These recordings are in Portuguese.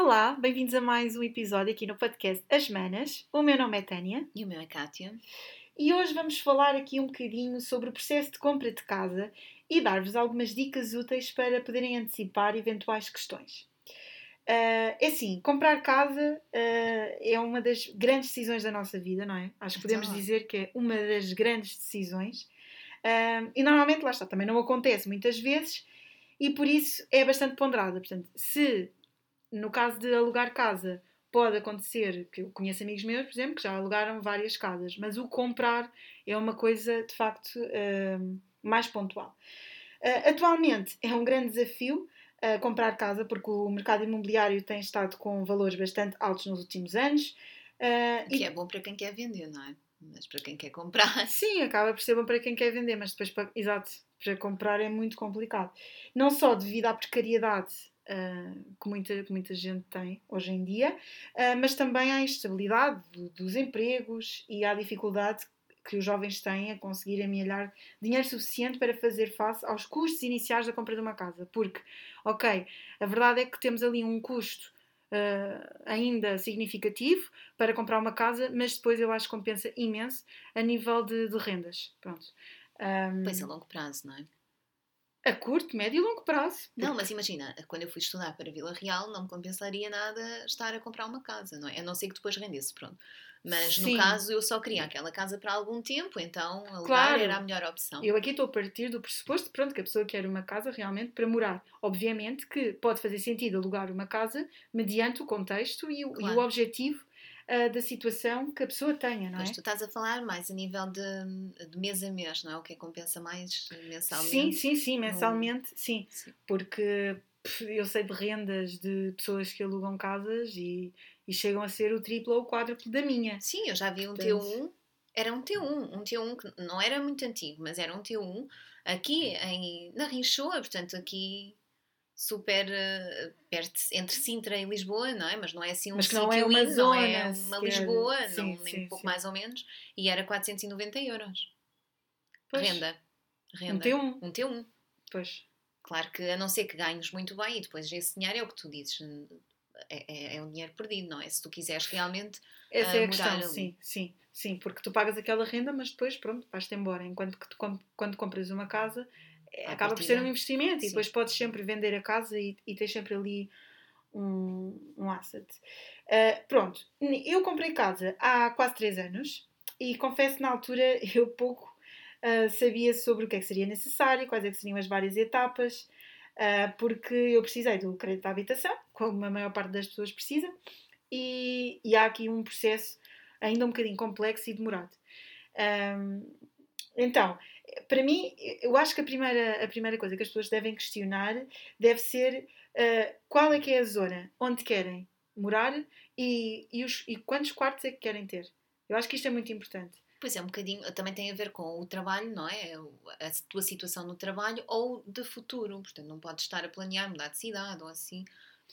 Olá, bem-vindos a mais um episódio aqui no podcast As Manas. O meu nome é Tânia. E o meu é Kátia. E hoje vamos falar aqui um bocadinho sobre o processo de compra de casa e dar-vos algumas dicas úteis para poderem antecipar eventuais questões. Uh, é assim, comprar casa uh, é uma das grandes decisões da nossa vida, não é? Acho que podemos então, dizer que é uma das grandes decisões. Uh, e normalmente, lá está, também não acontece muitas vezes e por isso é bastante ponderada. Portanto, se no caso de alugar casa pode acontecer, que eu conheço amigos meus, por exemplo, que já alugaram várias casas, mas o comprar é uma coisa de facto mais pontual. atualmente é um grande desafio a comprar casa, porque o mercado imobiliário tem estado com valores bastante altos nos últimos anos. Uh, que e... é bom para quem quer vender, não é? Mas para quem quer comprar. Sim, acaba por ser bom para quem quer vender, mas depois, para, exato, para comprar é muito complicado. Não só devido à precariedade uh, que, muita, que muita gente tem hoje em dia, uh, mas também à instabilidade do, dos empregos e à dificuldade que os jovens têm a conseguir amelhar dinheiro suficiente para fazer face aos custos iniciais da compra de uma casa. Porque, ok, a verdade é que temos ali um custo uh, ainda significativo para comprar uma casa, mas depois eu acho que compensa imenso a nível de, de rendas. Pronto. Um, pois a longo prazo, não é? A curto, médio e longo prazo. Porque... Não, mas imagina, quando eu fui estudar para Vila Real, não me compensaria nada estar a comprar uma casa, não é? A não ser que depois rendesse, pronto. Mas Sim. no caso eu só queria aquela casa para algum tempo, então alugar claro. era a melhor opção. Eu aqui estou a partir do pressuposto pronto, que a pessoa quer uma casa realmente para morar. Obviamente que pode fazer sentido alugar uma casa mediante o contexto e, claro. e o objetivo uh, da situação que a pessoa tenha, não é? Mas tu estás a falar mais a nível de, de mês a mês, não é? O que é compensa mais mensalmente? Sim, sim, sim, mensalmente, no... sim. sim. Porque eu sei de rendas de pessoas que alugam casas e e chegam a ser o triplo ou o quádruplo da minha. Sim, eu já vi um Portanto... T1, era um T1, um T1 que não era muito antigo, mas era um T1 aqui em, na Rinchoa, portanto aqui super uh, perto, entre Sintra e Lisboa, não é? Mas não é assim um mas não é uma zona, não é uma Lisboa, sim, não, nem sim, um pouco sim. mais ou menos, e era 490 euros. Pois. Renda. Renda. Um T1. Um T1. Pois. Claro que a não ser que ganhes muito bem e depois esse dinheiro é o que tu dizes, é, é, é um dinheiro perdido, não é? Se tu quiseres realmente Essa uh, é a questão, ali. sim, sim, sim, porque tu pagas aquela renda, mas depois, pronto, vais-te embora. Enquanto que tu, quando compras uma casa, a acaba por ser um investimento sim. e depois podes sempre vender a casa e, e tens sempre ali um, um asset. Uh, pronto, eu comprei casa há quase 3 anos e confesso que na altura eu pouco uh, sabia sobre o que é que seria necessário, quais é que seriam as várias etapas uh, porque eu precisei do crédito à habitação, como a maior parte das pessoas precisa, e, e há aqui um processo ainda um bocadinho complexo e demorado. Um, então, para mim, eu acho que a primeira, a primeira coisa que as pessoas devem questionar deve ser uh, qual é que é a zona onde querem morar e, e, os, e quantos quartos é que querem ter. Eu acho que isto é muito importante. Pois é, um bocadinho, também tem a ver com o trabalho, não é? A tua situação no trabalho ou de futuro. Portanto, não podes estar a planear mudar de cidade ou assim.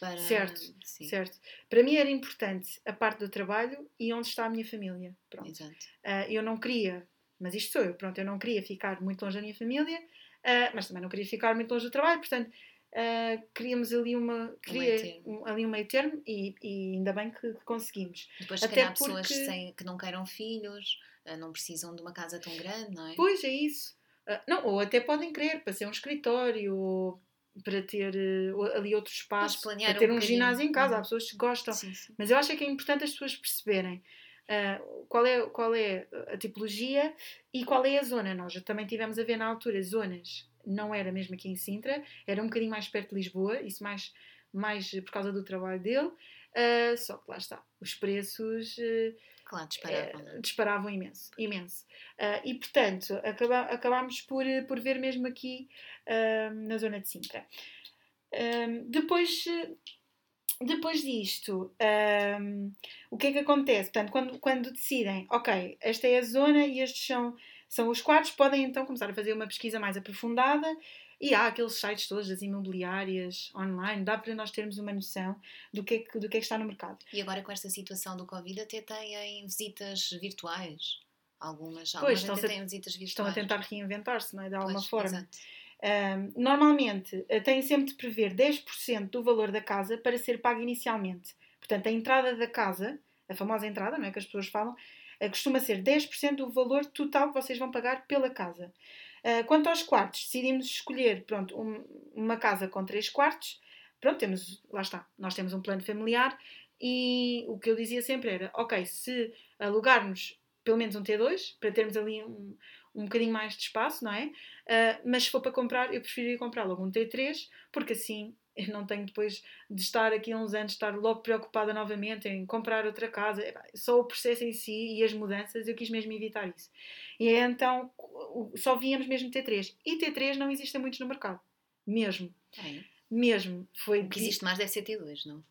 Para... Certo, Sim. certo. Para mim era importante a parte do trabalho e onde está a minha família. Pronto. Exato. Uh, eu não queria, mas isto sou eu, pronto, eu não queria ficar muito longe da minha família, uh, mas também não queria ficar muito longe do trabalho, portanto, uh, queríamos ali uma queria um, ali um meio termo e, e ainda bem que, que conseguimos. Depois, Até calhar, porque... pessoas sem, que não queiram filhos eh, não precisam de uma casa tão grande, não é? Pois é isso. Uh, não, ou até podem querer para ser um escritório ou para ter uh, ali outro espaço, para ter um, um ginásio em casa. Uhum. Há pessoas que gostam, sim, sim. mas eu acho que é importante as pessoas perceberem uh, qual, é, qual é a tipologia e qual é a zona. Nós já também tivemos a ver na altura zonas, não era mesmo aqui em Sintra, era um bocadinho mais perto de Lisboa, isso mais, mais por causa do trabalho dele. Uh, só que lá está, os preços uh, Claro, disparavam. Uh, disparavam imenso, imenso. E portanto, acaba, acabámos por, por ver mesmo aqui na zona de Sintra. depois, depois disto, o que é que acontece? Portanto, quando, quando decidem, ok, esta é a zona e estes são, são os quartos, podem então começar a fazer uma pesquisa mais aprofundada e há aqueles sites todos das imobiliárias online, dá para nós termos uma noção do que, é que, do que é que está no mercado. E agora com esta situação do Covid até têm visitas virtuais. Algumas, pois, estão, a, têm visitas virtuais. estão a tentar reinventar-se, não é? De alguma pois, forma. Exato. Uh, normalmente uh, têm sempre de prever 10% do valor da casa para ser pago inicialmente. Portanto, a entrada da casa, a famosa entrada, não é que as pessoas falam, uh, costuma ser 10% do valor total que vocês vão pagar pela casa. quanto aos quartos, decidimos escolher pronto, um, uma casa com 3 quartos. Pronto, temos, lá está, nós temos um plano familiar e o que eu dizia sempre era: ok, se alugarmos pelo menos um T2, para termos ali um, um bocadinho mais de espaço, não é? Uh, mas se for para comprar, eu preferiria comprar logo um T3, porque assim eu não tenho depois de estar aqui uns anos, estar logo preocupada novamente em comprar outra casa. Só o processo em si e as mudanças, eu quis mesmo evitar isso. E então só víamos mesmo T3. E T3 não existem muitos no mercado. Mesmo. É. Mesmo. Foi o que existe mais deve ser T2, não?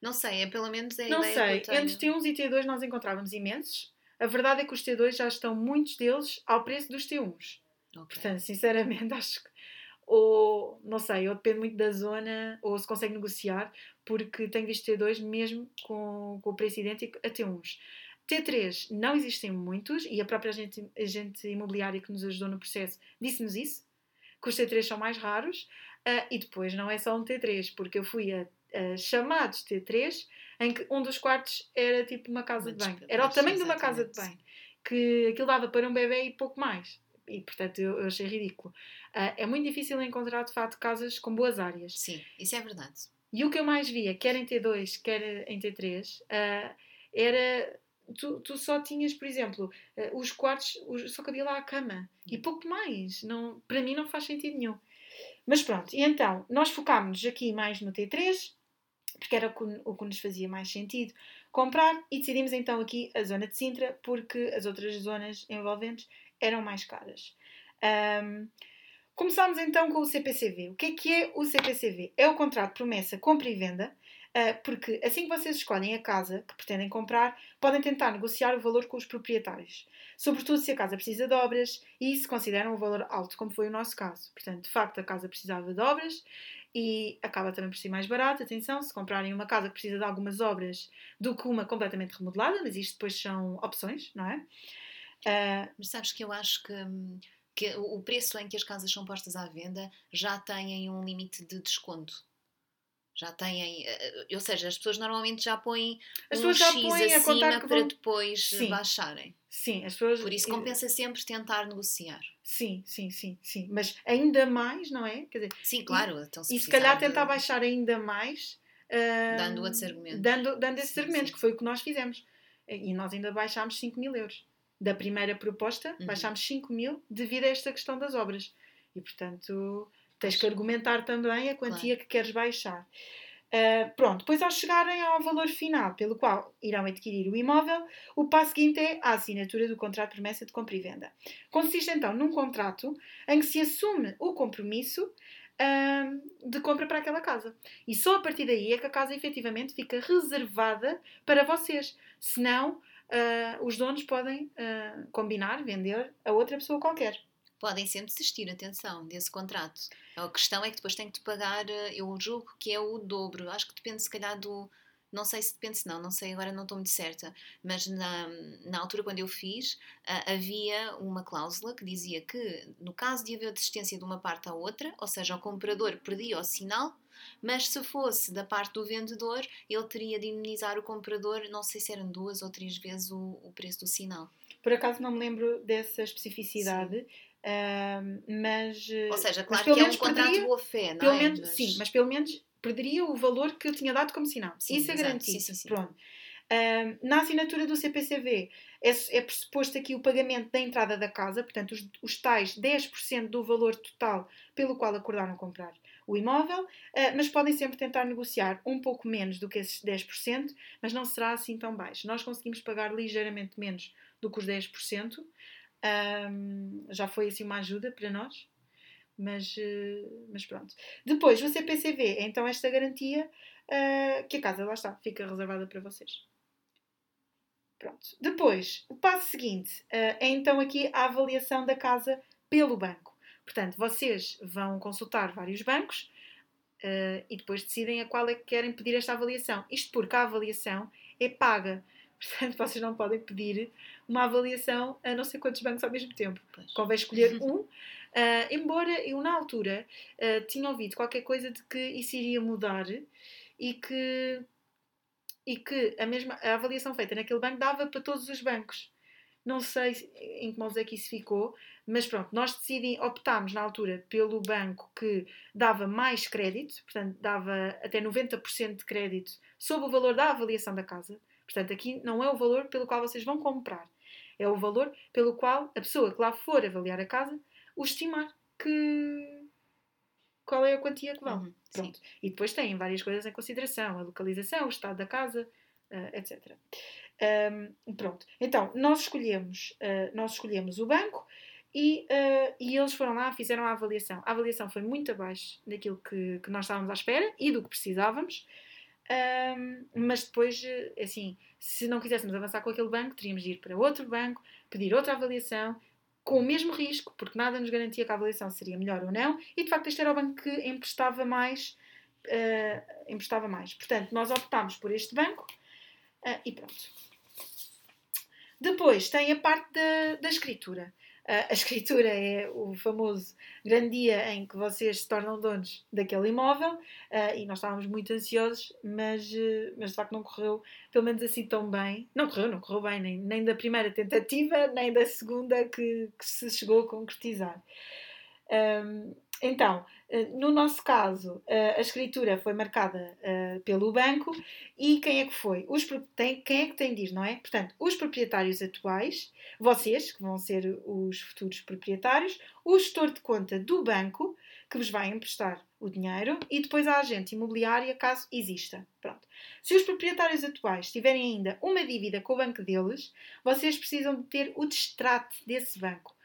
Não sei, é pelo menos a Não sei, entre T1 e T2 nós encontrávamos imensos. A verdade é que os T2 já estão, muitos deles, ao preço dos T1s. Okay. Portanto, sinceramente, acho que. Ou, não sei, ou depende muito da zona, ou se consegue negociar, porque tenho visto T2 mesmo com, com o preço idêntico a T1s. T3 não existem muitos, e a própria agente, agente imobiliária que nos ajudou no processo disse-nos isso, que os T3 são mais raros, uh, e depois não é só um T3, porque eu fui a uh, chamados T3, em que um dos quartos era tipo uma casa de banho. Era o tamanho de uma casa de banho. Que aquilo dava para um bebê e pouco mais. E portanto eu, eu achei ridículo. Uh, é muito difícil encontrar de facto casas com boas áreas. Sim, isso é verdade. E o que eu mais via, quer em T2, quer em T3, uh, ah, era Tu, tu, só tinhas, por exemplo, uh, os quartos, os, só cabia lá a cama e hum. pouco mais. Não, para mim não faz sentido nenhum. Mas pronto, e então nós focámos aqui mais no T3 porque era o que, nos fazia mais sentido comprar e decidimos então aqui a zona de Sintra porque as outras zonas envolventes eram mais caras. Um, começámos então com o CPCV. O que é que é o CPCV? É o contrato de promessa, compra e venda, uh, porque assim que vocês escolhem a casa que pretendem comprar, podem tentar negociar o valor com os proprietários, sobretudo se a casa precisa de obras e se consideram um valor alto, como foi o nosso caso. Portanto, de facto, a casa precisava de obras e acaba também por ser mais barato. Atenção, se comprarem uma casa que precisa de algumas obras do que uma completamente remodelada, mas isto depois são opções, não é? Uh, mas sabes que eu acho que, que o preço em que as casas são postas à venda já têm um limite de desconto já têm, eh, ou seja, as pessoas normalmente já põem as um já X põem acima para vão... depois sim. baixarem. Sim, as pessoas. Por isso compensa sempre tentar negociar. Sim, sim, sim, sim. Mas ainda mais, não é? Quer dizer, sim, claro. Então, se e se calhar tentar baixar ainda mais. Uh, dando outros argumentos. Dando, dando esses sim, argumentos, sim. que foi o que nós fizemos. E nós ainda baixámos 5 mil euros. Da primeira proposta, uhum. baixámos 5 mil devido a esta questão das obras. E portanto Tens que argumentar também a quantia claro. que queres baixar. Uh, pronto, depois ao chegarem ao valor final pelo qual irão adquirir o imóvel, o passo seguinte é a assinatura do contrato de promessa de compra e venda. Consiste então num contrato em que se assume o compromisso uh, de compra para aquela casa. E só a partir daí é que a casa efetivamente fica reservada para vocês. Senão, uh, os donos podem combinar, vender a outra pessoa qualquer podem sempre desistir, atenção, desse contrato. A questão é que depois tem que pagar, eh, eu julgo que é o dobro. Acho que depende se calhar do. Não sei se depende se não, não sei, agora não estou muito certa. Mas na, na altura quando eu fiz, havia uma cláusula que dizia que no caso de haver desistência de uma parte à outra, ou seja, o comprador perdia o sinal, mas se fosse da parte do vendedor, ele teria de indemnizar o comprador, não sei se eram duas ou três vezes o, o preço do sinal. Por acaso não me lembro dessa especificidade. Sim. Uh, mas. Ou seja, claro que é um contrato de boa fé, não pelo é? Menos, mas... Sim, mas pelo menos perderia o valor que eu tinha dado como sinal. Sim, Isso é garantido. Sim, sim, Pronto. Uh, na assinatura do CPCV é, é pressuposto aqui o pagamento da entrada da casa, portanto, os, os tais 10% do valor total pelo qual acordaram comprar o imóvel, uh, mas podem sempre tentar negociar um pouco menos do que esses 10%, mas não será assim tão baixo. Nós conseguimos pagar ligeiramente menos do que os 10%, um, já foi assim uma ajuda para nós, mas, uh, mas pronto. Depois, o CPCV é então esta garantia uh, que a casa, lá está, fica reservada para vocês. Pronto. Depois, o passo seguinte uh, é então aqui a avaliação da casa pelo banco. Portanto, vocês vão consultar vários bancos uh, e depois decidem a qual é que querem pedir esta avaliação. Isto porque a avaliação é paga. Portanto, vocês não podem pedir uma avaliação a não sei quantos bancos ao mesmo tempo. Pois. Convém escolher um. Uh, embora eu, na altura, uh, tinha ouvido qualquer coisa de que isso iria mudar e que, e que a, mesma, a avaliação feita naquele banco dava para todos os bancos. Não sei em que mãos é que isso ficou, mas pronto, nós decidimos, optámos na altura pelo banco que dava mais crédito, portanto, dava até 90% de crédito sobre o valor da avaliação da casa. Portanto, aqui não é o valor pelo qual vocês vão comprar, é o valor pelo qual a pessoa que lá for avaliar a casa o estimar que qual é a quantia que vale. Uhum, Pronto. E depois têm várias coisas em consideração, a localização, o estado da casa, uh, etc. Um, pronto. Então, nós escolhemos, uh, nós escolhemos o banco e, uh, e eles foram lá, fizeram a avaliação. A avaliação foi muito abaixo daquilo que, que nós estávamos à espera e do que precisávamos. Um, mas depois, assim, se não quiséssemos avançar com aquele banco, teríamos de ir para outro banco, pedir outra avaliação, com o mesmo risco, porque nada nos garantia que a avaliação seria melhor ou não, e de facto este era o banco que emprestava mais. Uh, emprestava mais. Portanto, nós optámos por este banco uh, e pronto. Depois tem a parte da, da escritura. A escritura é o famoso grande dia em que vocês se tornam donos daquele imóvel uh, e nós estávamos muito ansiosos, mas, uh, mas de facto não correu, pelo menos assim tão bem. Não correu, não correu bem, nem, nem da primeira tentativa, nem da segunda que, que se chegou a concretizar. Então, eh, no nosso caso, eh, a escritura foi marcada eh, pelo banco e quem é que foi? Os, tem, quem é que tem de ir, não é? Portanto, os proprietários atuais, vocês, que vão ser os futuros proprietários, o gestor de conta do banco, que vos vai emprestar o dinheiro, e depois a agente imobiliária, caso exista. Pronto. Se os proprietários atuais tiverem ainda uma dívida com o banco deles, vocês precisam de ter o distrato desse banco.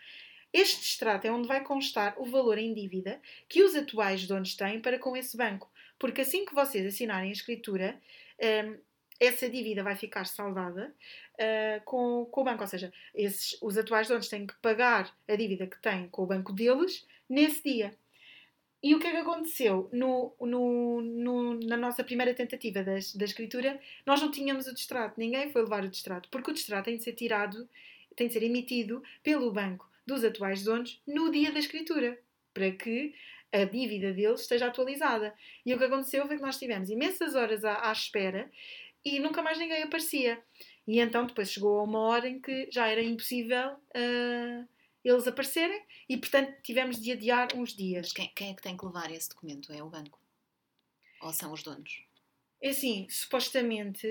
Este extrato é onde vai constar o valor em dívida que os atuais donos têm para com esse banco, porque assim que vocês assinarem a escritura, um, essa dívida vai ficar saldada uh, com, com o banco, ou seja, esses, os atuais donos têm que pagar a dívida que têm com o banco deles nesse dia. E o que é que aconteceu? No, no, no, na nossa primeira tentativa da, escritura, nós não tínhamos o distrato, ninguém foi levar o distrato, porque o distrato tem de ser tirado, tem de ser emitido pelo banco dos atuais donos no dia da escritura, para que a dívida deles esteja atualizada. E o que aconteceu foi que nós tivemos imensas horas à, à espera e nunca mais ninguém aparecia. E então depois chegou a uma hora em que já era impossível uh, eles aparecerem e, portanto, tivemos de adiar uns dias. Quem, quem, é que tem que levar esse documento? É o banco? Ou são os donos? É assim, supostamente,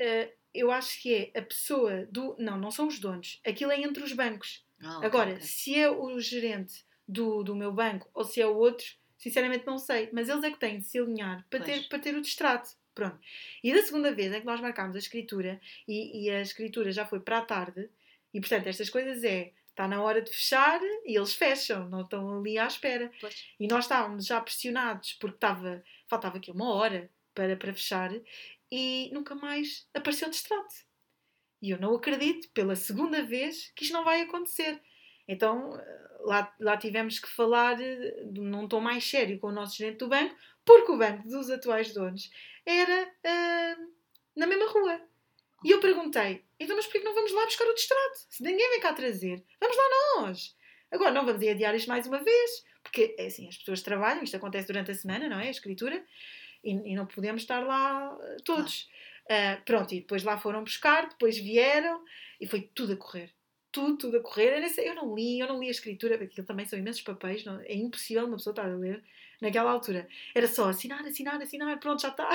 uh, eu acho que é a pessoa do. Não, não são os donos. Aquilo é entre os bancos. Ah, Agora, okay. se é o gerente do, do meu banco ou se é o outro, sinceramente não sei. Mas eles é que têm de se alinhar para, ter, para ter o distrato. Pronto. E da segunda vez em que nós marcámos a escritura e, e a escritura já foi para a tarde, e portanto estas coisas é está na hora de fechar e eles fecham, não estão ali à espera. Pois. E nós estávamos já pressionados porque estava, faltava aqui uma hora para, para fechar e nunca mais apareceu distrato. E eu não acredito, pela segunda vez, que isto não vai acontecer. Então lá, lá tivemos que falar num tom mais sério com o nosso gerente do banco, porque o banco dos atuais donos era uh, na mesma rua. E eu perguntei: então, mas porquê não vamos lá buscar o distrato? Se ninguém vem cá trazer, vamos lá nós. Agora, não vamos adiar isto mais uma vez, porque é assim, as pessoas trabalham, isto acontece durante a semana, não é? A escritura, e, e não podemos estar lá todos. Uh, pronto, e depois lá foram buscar, depois vieram e foi tudo a correr. Tudo, tudo a correr. Eu não li, eu não li a escritura, porque também são imensos papéis, não, é impossível uma pessoa estar a ler naquela altura. Era só assinar, assinar, assinar, pronto, já está.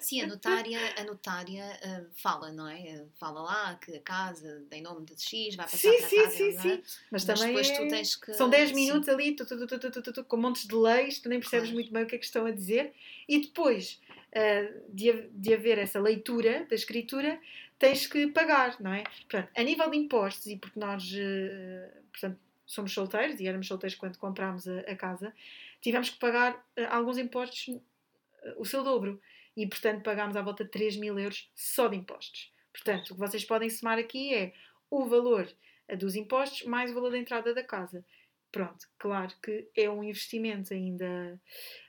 Sim, a notária, a notária uh, fala, não é? Fala lá que a casa em nome de X vai passar sim, para sim, a casa, sim, não é? sim. Mas, Mas também é... que... São 10 minutos sim. ali, tu, tu, tu, com montes de leis, tu nem percebes claro. muito bem o que é que estão a dizer. E depois uh, de, de haver essa leitura da escritura, tens que pagar, não é? Portanto, a nível de impostos, e porque nós uh, portanto, somos solteiros e éramos solteiros quando comprámos a, a casa, tivemos que pagar uh, alguns impostos, o seu dobro. E, portanto, pagámos à volta de 3 mil euros só de impostos. Portanto, o que vocês podem somar aqui é o valor dos impostos mais o valor da entrada da casa. Pronto, claro que é um investimento ainda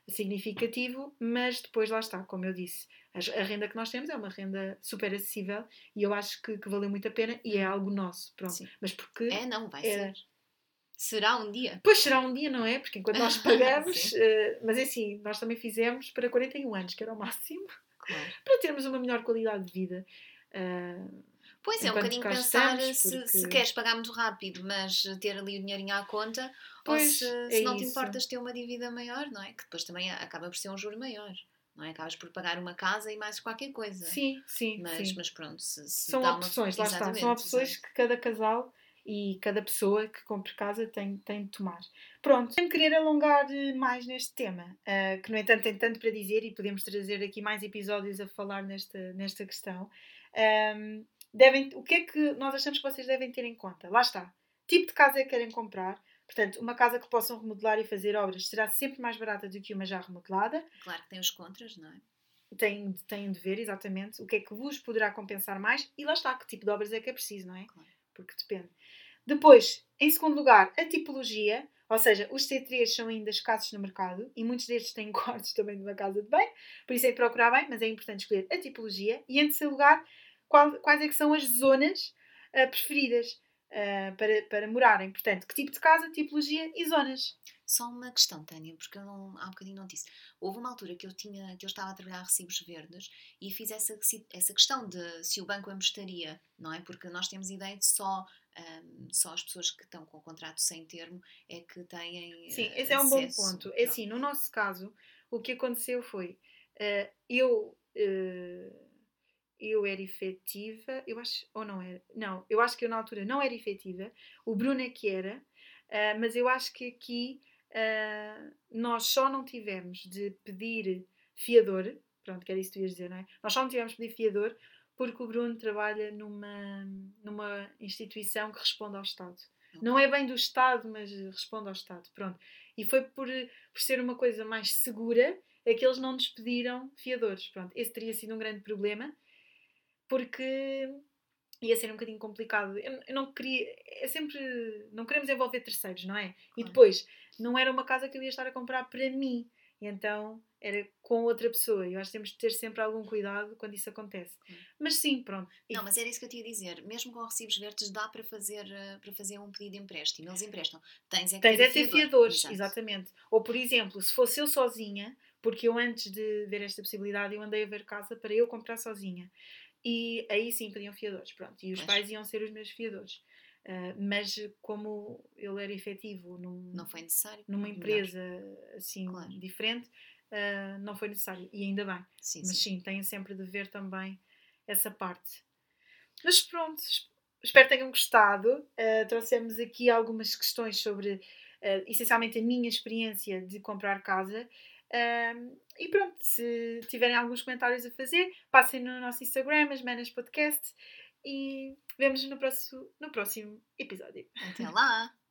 significativo, mas depois lá está, como eu disse, a, renda que nós temos é uma renda super acessível e eu acho que, que valeu muito a pena e é algo nosso, pronto. Sim. Mas porque é não vai era, ser. Será um dia? Pois será um dia, não é? Porque enquanto nós pagamos, uh, mas é assim, nós também fizemos para 41 anos, que era o máximo, claro. para termos uma melhor qualidade de vida. Uh, pois é, um bocadinho pensar estamos, porque... se, se, queres pagar muito rápido, mas ter ali o dinheirinho à conta, pois, ou se, se é não te importas ter uma dívida maior, não é? Que depois também acaba por ser um juro maior não é? Acabas por pagar uma casa e mais qualquer coisa. Sim, sim. Mas, sim. mas pronto, se, se são opções, uma... lá está. São opções que cada casal e cada pessoa que compre casa tem, tem de tomar. Pronto, sem querer alongar mais neste tema, uh, que no entanto tem tanto para dizer e podemos trazer aqui mais episódios a falar nesta, nesta questão. Um, ehm, devem, o que é que nós achamos que vocês devem ter em conta? Lá está. Tipo de casa é que querem comprar, Portanto, uma casa que possam remodelar e fazer obras será sempre mais barata do que uma já remodelada. Claro que tem os contras, não é? Tem, tem de ver exatamente o que é que vos poderá compensar mais e lá está, que tipo de obras é que é preciso, não é? Claro. Porque depende. Depois, em segundo lugar, a tipologia, ou seja, os C3 são ainda escassos no mercado e muitos destes têm quartos também de uma casa de bem, por isso é que procurar bem, mas é importante escolher a tipologia. E em terceiro lugar, qual, quais é que são as zonas uh, preferidas uh, para, para morarem. Portanto, que tipo de casa, tipologia e zonas. Só uma questão, Tânia, porque eu não, há um bocadinho não disse. Houve uma altura que eu tinha, que eu estava a trabalhar recibos verdes e fiz essa, essa questão de se o banco emprestaria, não é? Porque nós temos ideia de só, um, só as pessoas que estão com o contrato sem termo é que têm. Sim, esse é um bom ponto. É assim, no nosso caso, o que aconteceu foi uh, eu. Uh, eu era efetiva, eu acho, ou não era, não, eu acho que eu na altura não era efetiva, o Bruno é que era, uh, mas eu acho que aqui uh, nós só não tivemos de pedir fiador, pronto, que era isso que tu ias dizer, não é? Nós só não tivemos de pedir fiador porque o Bruno trabalha numa, numa instituição que responde ao Estado. Okay. Não é bem do Estado, mas responde ao Estado, pronto. E foi por, por ser uma coisa mais segura é que eles não nos pediram fiadores, pronto. Esse teria sido um grande problema porque ia ser um bocadinho complicado. Eu, não queria. É sempre. Não queremos envolver terceiros, não é? E depois, não era uma casa que eu ia estar a comprar para mim. E então era com outra pessoa. Eu acho que temos de ter sempre algum cuidado quando isso acontece. Mas sim, pronto. Não, mas era isso que eu tinha a dizer. Mesmo com recibos verdes, dá para fazer, eh, para fazer um pedido de empréstimo. Eles emprestam. Tens é que Tens ter, é ter fiadores, exatamente. Ou, por exemplo, se fosse eu sozinha, porque eu antes de ver esta possibilidade, eu andei a ver casa para eu comprar sozinha. E aí sim pediam fiadores, pronto. E os pais iam ser os meus fiadores. Uh, mas como ele era efetivo num, não foi necessário. numa empresa melhor. assim claro. diferente, uh, não foi necessário. E ainda bem. Sim, mas sim, sim tenho sempre de ver também essa parte. Mas pronto, espero que tenham gostado. Uh, trouxemos aqui algumas questões sobre, essencialmente, a minha experiência de comprar casa. Um, e pronto, se tiverem alguns comentários a fazer, passem no nosso Instagram, as Manas Podcast, e vemos no próximo, no próximo episódio. Até lá!